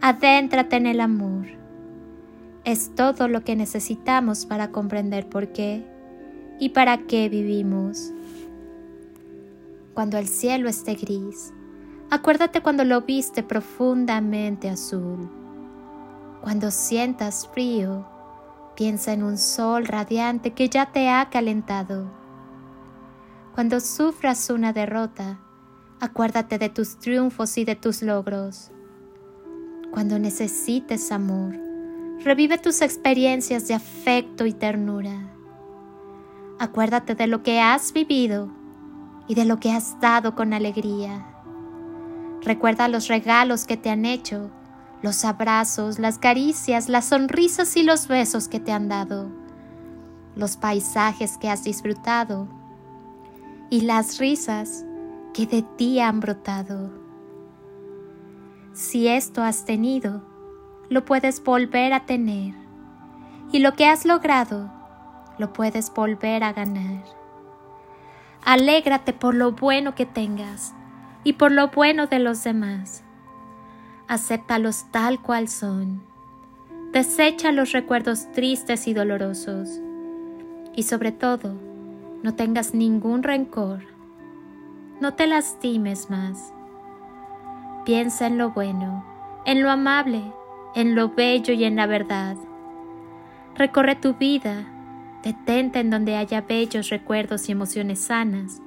Adéntrate en el amor. Es todo lo que necesitamos para comprender por qué y para qué vivimos. Cuando el cielo esté gris, acuérdate cuando lo viste profundamente azul. Cuando sientas frío, piensa en un sol radiante que ya te ha calentado. Cuando sufras una derrota, acuérdate de tus triunfos y de tus logros. Cuando necesites amor, revive tus experiencias de afecto y ternura. Acuérdate de lo que has vivido y de lo que has dado con alegría. Recuerda los regalos que te han hecho, los abrazos, las caricias, las sonrisas y los besos que te han dado, los paisajes que has disfrutado y las risas que de ti han brotado. Si esto has tenido, lo puedes volver a tener y lo que has logrado, lo puedes volver a ganar. Alégrate por lo bueno que tengas y por lo bueno de los demás. Acéptalos tal cual son. Desecha los recuerdos tristes y dolorosos. Y sobre todo, no tengas ningún rencor. No te lastimes más. Piensa en lo bueno, en lo amable, en lo bello y en la verdad. Recorre tu vida Detente en donde haya bellos recuerdos y emociones sanas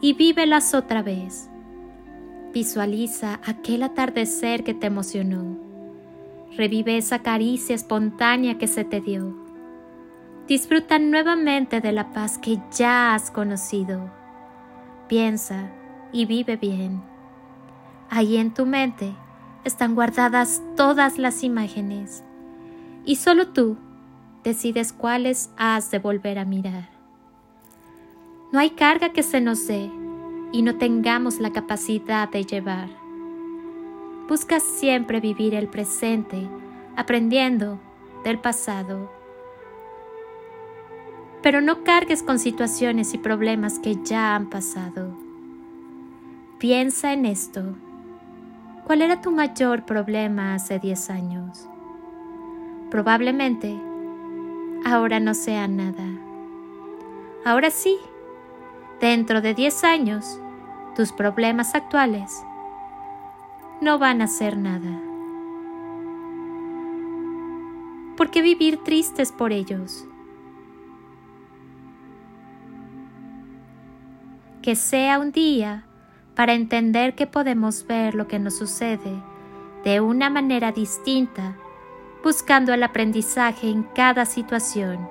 y vívelas otra vez. Visualiza aquel atardecer que te emocionó. Revive esa caricia espontánea que se te dio. Disfruta nuevamente de la paz que ya has conocido. Piensa y vive bien. Ahí en tu mente están guardadas todas las imágenes y solo tú decides cuáles has de volver a mirar. No hay carga que se nos dé y no tengamos la capacidad de llevar. Busca siempre vivir el presente, aprendiendo del pasado. Pero no cargues con situaciones y problemas que ya han pasado. Piensa en esto. ¿Cuál era tu mayor problema hace 10 años? Probablemente ahora no sea nada. Ahora sí, dentro de 10 años, tus problemas actuales no van a ser nada. ¿Por qué vivir tristes por ellos? Que sea un día para entender que podemos ver lo que nos sucede de una manera distinta buscando el aprendizaje en cada situación.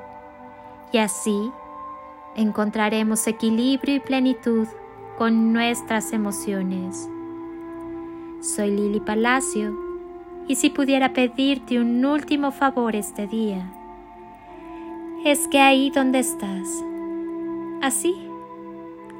Y así encontraremos equilibrio y plenitud con nuestras emociones. Soy Lili Palacio y si pudiera pedirte un último favor este día, es que ahí donde estás, así,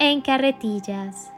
En carretillas.